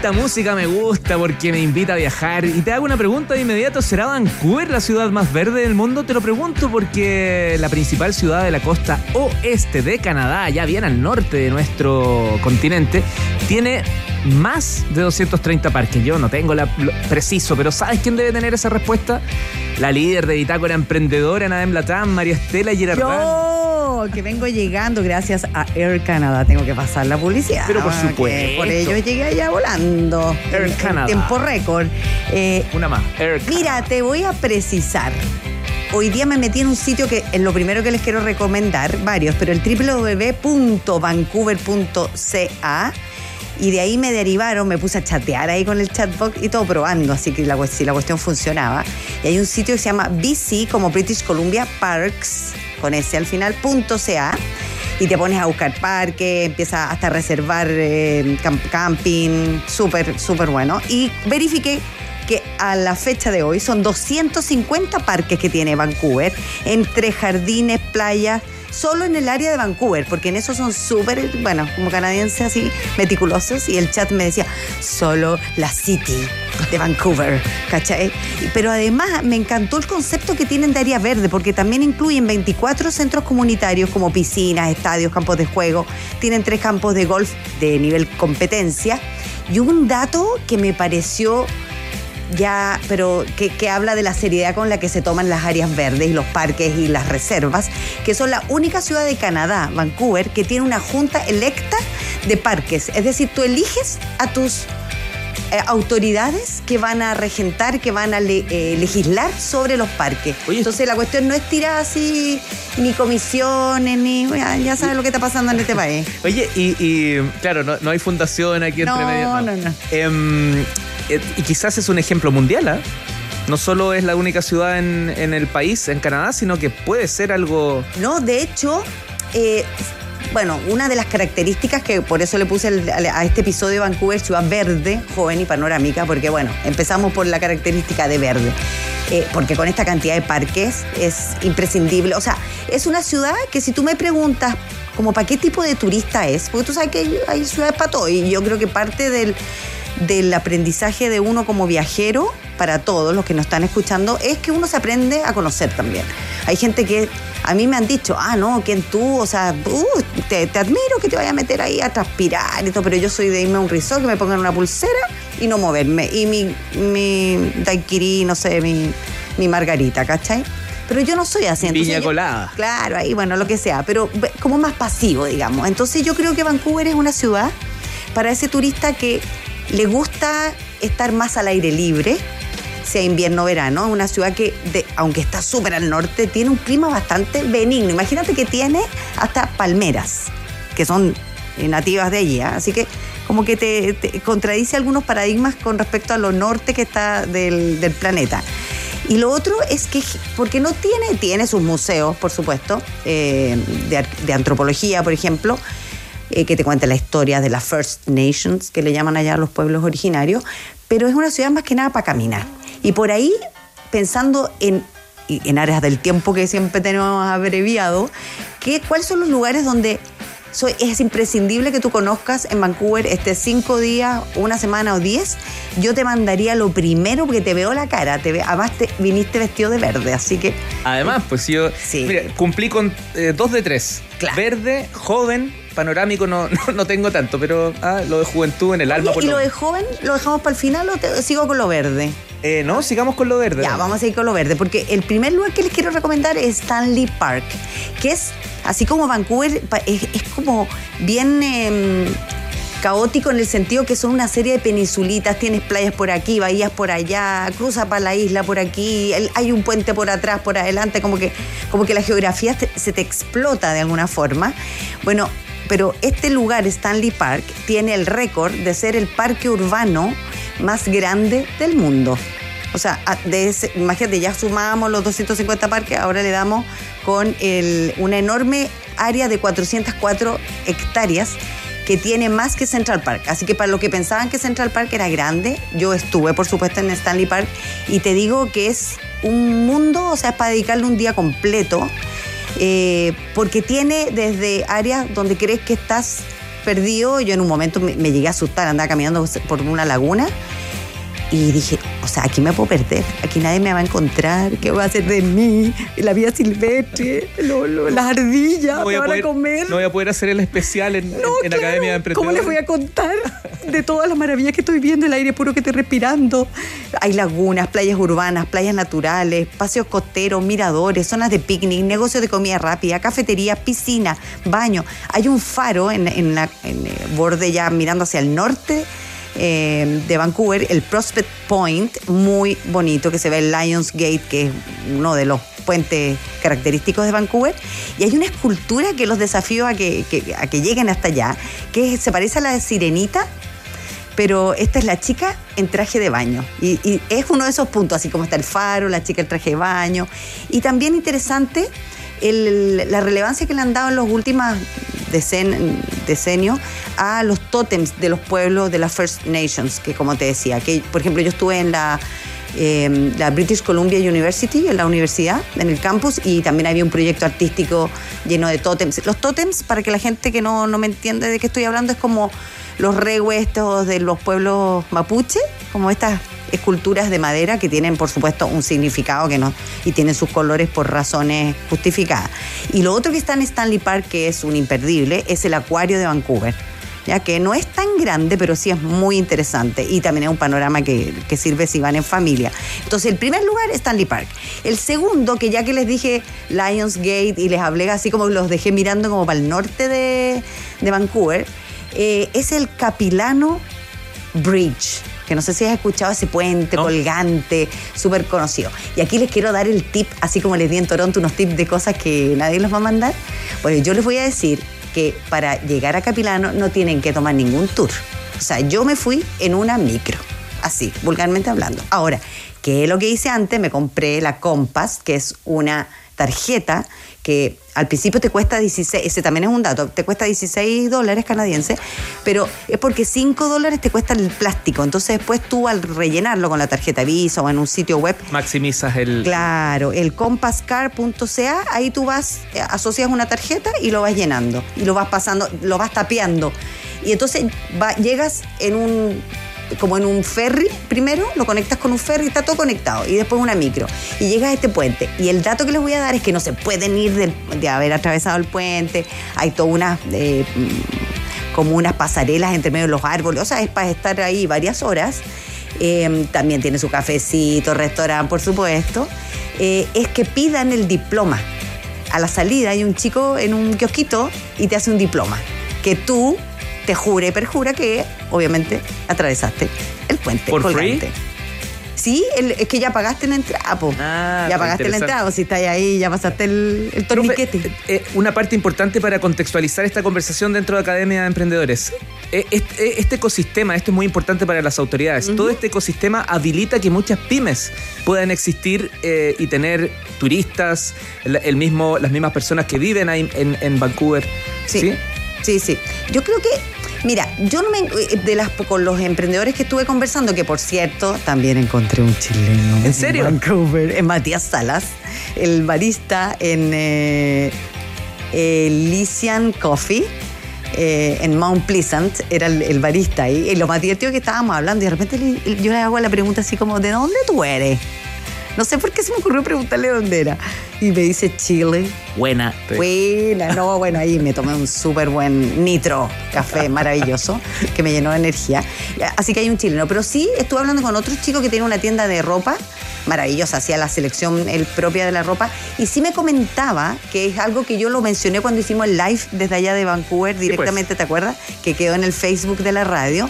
Esta música me gusta porque me invita a viajar. Y te hago una pregunta de inmediato. ¿Será Vancouver la ciudad más verde del mundo? Te lo pregunto porque la principal ciudad de la costa oeste de Canadá, ya bien al norte de nuestro continente, tiene más de 230 parques. Yo no tengo la preciso, pero ¿sabes quién debe tener esa respuesta? La líder de Bitácora Emprendedora, Nadem Latam, María Estela Girardán. Que vengo llegando gracias a Air Canada. Tengo que pasar la publicidad. Pero por supuesto. Por ello llegué allá volando. Air en- en Canada. tiempo récord. Eh, Una más. Air Mira, te voy a precisar. Hoy día me metí en un sitio que es lo primero que les quiero recomendar, varios, pero el www.vancouver.ca y de ahí me derivaron, me puse a chatear ahí con el chatbot y todo probando, así que la, si la cuestión funcionaba. Y hay un sitio que se llama BC, como British Columbia Parks, con ese al final, punto .ca. Y te pones a buscar parque, empieza hasta a reservar eh, camp- camping, súper, súper bueno. Y verifiqué que a la fecha de hoy son 250 parques que tiene Vancouver, entre jardines, playas, solo en el área de Vancouver, porque en eso son súper, bueno, como canadienses así, meticulosos, y el chat me decía, solo la city de Vancouver, ¿cachai? Pero además me encantó el concepto que tienen de área verde, porque también incluyen 24 centros comunitarios como piscinas, estadios, campos de juego, tienen tres campos de golf de nivel competencia, y un dato que me pareció ya, pero que, que habla de la seriedad con la que se toman las áreas verdes y los parques y las reservas, que son la única ciudad de Canadá, Vancouver, que tiene una junta electa de parques. Es decir, tú eliges a tus eh, autoridades que van a regentar, que van a le- eh, legislar sobre los parques. Oye, Entonces la cuestión no es tirar así ni comisiones, ni... Ya, ya sabes lo que está pasando en este país. Oye, y, y, claro, no, no hay fundación aquí entre No, medio. no, no. Em, eh, y quizás es un ejemplo mundial, ¿ah? No solo es la única ciudad en, el país, en Canadá, sino que puede ser algo. No, de hecho, eh, bueno, una de las características que por eso le puse a este episodio Vancouver Ciudad Verde, joven y panorámica, porque bueno, empezamos por la característica de verde. eh, porque con esta cantidad de parques es imprescindible. O sea, es una ciudad que si tú me preguntas como para qué tipo de turista es, porque tú sabes que hay, hay ciudades para todo, y yo creo que parte del, del aprendizaje de uno como viajero, para todos los que nos están escuchando, es que uno se aprende a conocer también. Hay gente que a mí me han dicho, ah, no, ¿quién tú? O sea, uh, te, te admiro que te vaya a meter ahí a transpirar y todo, pero yo soy de irme a un resort, que me pongan una pulsera y no moverme. Y mi, mi daiquiri, no sé, mi, mi margarita, ¿cachai? Pero yo no soy así. entonces Piña yo- colada. Claro, ahí, bueno, lo que sea, pero como más pasivo, digamos. Entonces yo creo que Vancouver es una ciudad para ese turista que le gusta estar más al aire libre, sea invierno o verano, es una ciudad que, de- aunque está súper al norte, tiene un clima bastante benigno. Imagínate que tiene hasta palmeras, que son nativas de allí, ¿ah? así que como que te, contradice algunos paradigmas con respecto a lo norte que está del, planeta. Y lo otro es que, porque no tiene, tiene sus museos, por supuesto, eh, de antropología, por ejemplo, eh, que te cuenta la historia de las First Nations, que le llaman allá a los pueblos originarios, pero es una ciudad más que nada para caminar. Y por ahí, pensando en, en áreas del tiempo que siempre tenemos abreviado, que, ¿cuáles son los lugares donde so- es imprescindible que tú conozcas en Vancouver este cinco días, una semana o diez? Yo te mandaría lo primero porque te veo la cara, te ve, además te, viniste vestido de verde, así que Además, pues yo. Sí. Mira, cumplí con eh, dos de tres. Claro. Verde, joven, panorámico no, no, no tengo tanto, pero ah, lo de juventud en el alma. Oye, por ¿Y lo- de joven lo dejamos para el final o te- sigo con lo verde? Eh, no, sigamos con lo verde. Ya, vamos a ir con lo verde, porque el primer lugar que les quiero recomendar es Stanley Park, que es, así como Vancouver, es, es como bien em, caótico en el sentido que son una serie de peninsulitas, tienes playas por aquí, bahías por allá, cruza para la isla por aquí, hay un puente por atrás, por adelante, como que, como que la geografía se te explota de alguna forma. Bueno, pero este lugar, Stanley Park, tiene el récord de ser el parque urbano más grande del mundo. O sea, de imagínate, ya sumamos los 250 parques, ahora le damos con una enorme área de 404 hectáreas que tiene más que Central Park. Así que para los que pensaban que Central Park era grande, yo estuve, por supuesto, en Stanley Park y te digo que es un mundo, o sea, es para dedicarle un día completo, eh, porque tiene desde áreas donde crees que estás perdido. Yo en un momento me, me llegué a asustar, andaba caminando por una laguna y dije, o sea, aquí me puedo perder, aquí nadie me va a encontrar, ¿qué va a hacer de mí? La vida silvestre, lo- lo- las ardillas, No me van poder, a comer. no voy a poder hacer el especial en, No, en claro. Academia de ¿Cómo Emprendedores. les voy a contar de todas las maravillas que estoy viendo, el aire puro que estoy respirando? Hay lagunas, playas urbanas, playas naturales, paseos costeros, miradores, zonas de picnic, negocios de comida rápida, cafetería, piscina, baño. Hay un faro en, en la en el borde ya mirando hacia el norte eh, de Vancouver, el Prospect Point, muy bonito, que se ve el Lions Gate, que es uno de los puentes característicos de Vancouver. Y hay una escultura que los desafío a que, a que lleguen hasta allá, que se parece a la de Sirenita, pero esta es la chica en traje de baño. Y, es uno de esos puntos, así como está el faro, la chica en traje de baño. Y también interesante la relevancia que le han dado en los últimos decen- decenios a los tótems de los pueblos de las First Nations, que como te decía, que por ejemplo yo estuve en la, eh, la British Columbia University, en la universidad, en el campus, y también había un proyecto artístico lleno de tótems. Los tótems, para que la gente que no, no me entiende de qué estoy hablando, es como los rehuestos de los pueblos mapuche, como estas esculturas de madera que tienen, por supuesto, un significado que no y tienen sus colores por razones justificadas. Y lo otro que está en Stanley Park, que es un imperdible, es el acuario de Vancouver. Ya que no es tan grande, pero sí es muy interesante. Y también es un panorama que, sirve si van en familia. Entonces, el primer lugar, Stanley Park. El segundo, que ya que les dije Lionsgate y les hablé así como los dejé mirando como para el norte de, de Vancouver, eh, es el Capilano Bridge, que no sé si has escuchado ese puente No. colgante, súper conocido. Y aquí les quiero dar el tip, así como les di en Toronto unos tips de cosas que nadie los va a mandar. Pues yo les voy a decir que para llegar a Capilano no tienen que tomar ningún tour. O sea, yo me fui en una micro, así, vulgarmente hablando. Ahora, ¿qué es lo que hice antes? Me compré la Compass, que es una tarjeta que al principio te cuesta 16, ese también es un dato, te cuesta 16 dólares canadienses, pero es porque 5 dólares te cuesta el plástico. Entonces después tú al rellenarlo con la tarjeta Visa o en un sitio web, Maximizas el. Claro, el compasscar.ca, ahí tú vas, eh, asocias una tarjeta y lo vas llenando. Y lo vas pasando, lo vas tapeando. Y entonces va- llegas en un como en un ferry primero, lo conectas con un ferry, está todo conectado, y después una micro. Y llegas a este puente. Y el dato que les voy a dar es que no se pueden ir de haber atravesado el puente. Hay todas unas eh, mm, como unas pasarelas entre medio de los árboles. O sea, es para estar ahí varias horas. Eh, también tiene su cafecito, restaurante, por supuesto. Eh, es que pidan el diploma. A la salida hay un chico en un kiosquito y te hace un diploma. Que tú te jure y perjura que, obviamente, atravesaste el puente. ¿For colgante. free? Sí, el- es que ya pagaste la entrada, po. Ah, ya está pagaste la entrada, o si estás ahí, ya pasaste el, el torniquete. Profe, eh, eh, una parte importante para contextualizar esta conversación dentro de Academia de Emprendedores. Eh, Este, ecosistema, esto es muy importante para las autoridades. Todo este ecosistema habilita que muchas pymes puedan existir eh, y tener turistas, el, el mismo, las mismas personas que viven ahí en, en Vancouver. Sí. Sí, sí. Yo creo que, mira, yo no me. De las, con los emprendedores que estuve conversando, que por cierto, también encontré un chileno. ¿En serio? Vancouver, en Matías Salas, el barista en eh, Elysian Coffee. eh, en Mount Pleasant, era el, el barista ahí, y lo más divertido que estábamos hablando, y de repente le- yo le hago la pregunta así como, ¿de dónde tú eres? No sé por qué se me ocurrió preguntarle dónde era. Y me dice Chile. Buena. Buena, no, bueno, ahí me tomé un súper buen nitro café maravilloso que me llenó de energía. Así que hay un chileno. Pero sí estuve hablando con otro chico que tiene una tienda de ropa maravillosa, hacía la selección el propia de la ropa. Y sí me comentaba que es algo que yo lo mencioné cuando hicimos el live desde allá de Vancouver directamente, ¿te acuerdas? Que quedó en el Facebook de la radio.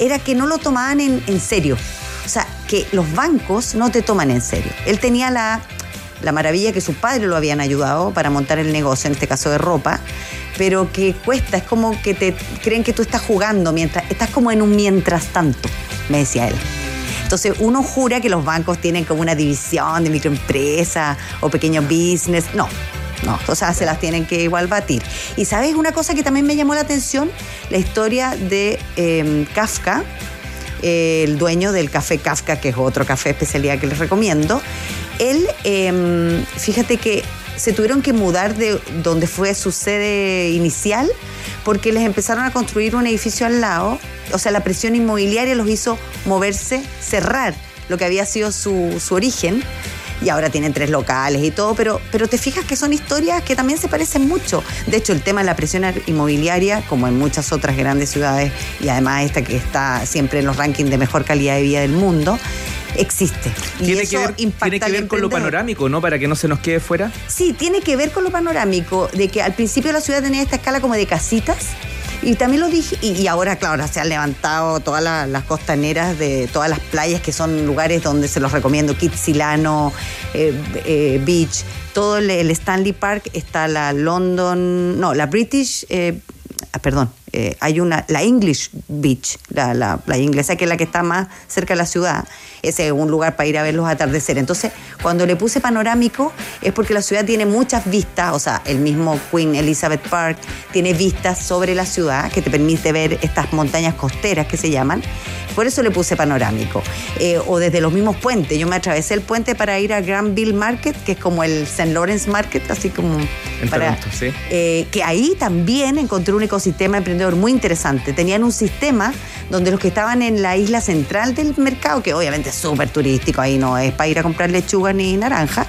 Era que no lo tomaban en, en serio. O sea, que los bancos no te toman en serio. Él tenía la, la maravilla que sus padres lo habían ayudado para montar el negocio, en este caso de ropa, pero que cuesta, es como que te creen que tú estás jugando mientras, estás como en un mientras tanto, me decía él. Entonces uno jura que los bancos tienen como una división de microempresa o pequeño business. No, no, o sea, se las tienen que igual batir. Y sabes una cosa que también me llamó la atención, la historia de eh, Kafka, el dueño del café Kafka, que es otro café especialidad que les recomiendo, él, eh, fíjate que se tuvieron que mudar de donde fue su sede inicial porque les empezaron a construir un edificio al lado, o sea, la presión inmobiliaria los hizo moverse, cerrar lo que había sido su, su origen y ahora tienen tres locales y todo, pero, pero te fijas que son historias que también se parecen mucho. De hecho, el tema de la presión inmobiliaria, como en muchas otras grandes ciudades, y además esta que está siempre en los rankings de mejor calidad de vida del mundo, existe. tiene, que ver, tiene que ver con lo panorámico, ¿no? Para que no se nos quede fuera. Sí, tiene que ver con lo panorámico, de que al principio la ciudad tenía esta escala como de casitas y también lo dije, y, ahora, claro, se han levantado todas las costaneras de todas las playas que son lugares donde se los recomiendo, Kitsilano, eh, eh, Beach, todo el, Stanley Park, está la London, no, la British, eh, ah, perdón, hay una, la English Beach, la, la inglesa, que es la que está más cerca de la ciudad ese es un lugar para ir a ver los atardeceres. Entonces, cuando le puse panorámico es porque la ciudad tiene muchas vistas, o sea, el mismo Queen Elizabeth Park tiene vistas sobre la ciudad que te permite ver estas montañas costeras que se llaman. Por eso le puse panorámico. Eh, o desde los mismos puentes. Yo me atravesé el puente para ir a Granville Market, que es como el St. Lawrence Market, así como para, ¿sí? Eh, que ahí también encontré un ecosistema emprendedor muy interesante. Tenían un sistema donde los que estaban en la isla central del mercado, que obviamente es súper turístico, ahí no es para ir a comprar lechuga ni naranja,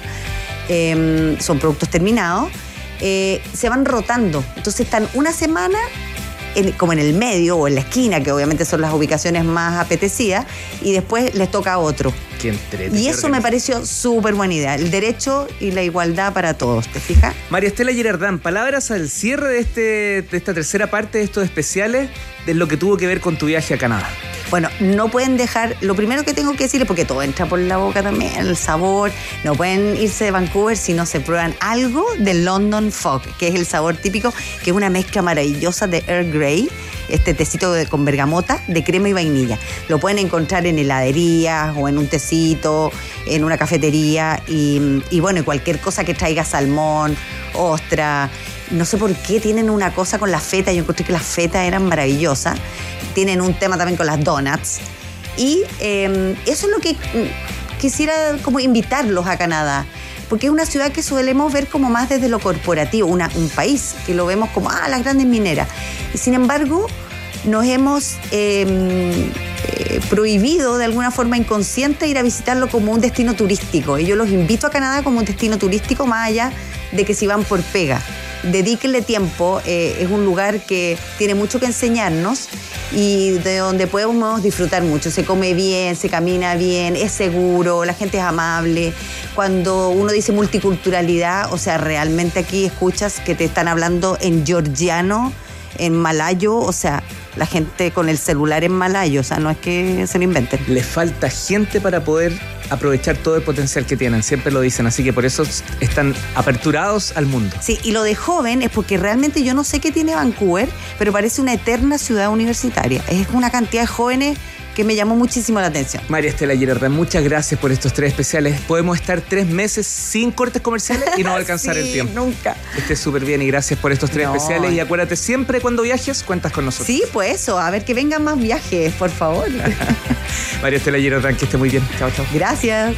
em, son productos terminados, eh, se van rotando. Entonces están una semana como en el medio o en la esquina, que obviamente son las ubicaciones más apetecidas, y después les toca a otro. y eso me pareció súper buena idea, el derecho y la igualdad para todos, ¿te fijas? María Estela Girardán, palabras al cierre de, este, de esta tercera parte de estos especiales de lo que tuvo que ver con tu viaje a Canadá. Bueno, no pueden dejar, lo primero que tengo que decirles, porque todo entra por la boca también, el sabor, no pueden irse de Vancouver si no se prueban algo de London Fog, que es el sabor típico, que es una mezcla maravillosa de Earl Grey, este tecito con bergamota, de crema y vainilla. Lo pueden encontrar en heladerías o en un tecito, en una cafetería y, y bueno, cualquier cosa que traiga salmón, ostra. No sé por qué tienen una cosa con la feta, yo encontré que las fetas eran maravillosas tienen un tema también con las donuts. Y em, eso es lo que mm, quisiera como invitarlos a Canadá, porque es una ciudad que solemos ver como más desde lo corporativo, un país que lo vemos como, ah, las grandes mineras. Y sin embargo, nos hemos em, eh, prohibido de alguna forma inconsciente ir a visitarlo como un destino turístico. Y yo los invito a Canadá como un destino turístico más allá de que si van por pega dedíquenle tiempo. Eh, es un lugar que tiene mucho que enseñarnos y de donde podemos disfrutar mucho. Se come bien, se camina bien, es seguro, la gente es amable. Cuando uno dice multiculturalidad, o sea, realmente aquí escuchas que te están hablando en georgiano, en malayo, o sea, la gente con el celular en malayo, o sea, no es que se lo inventen. Le falta gente para poder aprovechar todo el potencial que tienen, siempre lo dicen, así que por eso están aperturados al mundo. Sí, y lo de joven es porque realmente yo no sé qué tiene Vancouver, pero parece una eterna ciudad universitaria. Es una cantidad de jóvenes que me llamó muchísimo la atención. María Estela Girardán, muchas gracias por estos tres especiales. Podemos estar tres meses sin cortes comerciales y no alcanzar el tiempo. Nunca. Esté súper bien y gracias por estos tres especiales. Y acuérdate, siempre cuando viajes, cuentas con nosotros. Sí, pues eso. A ver que vengan más viajes, por favor. María Estela Girardán, que esté muy bien. Chao, chao. Gracias.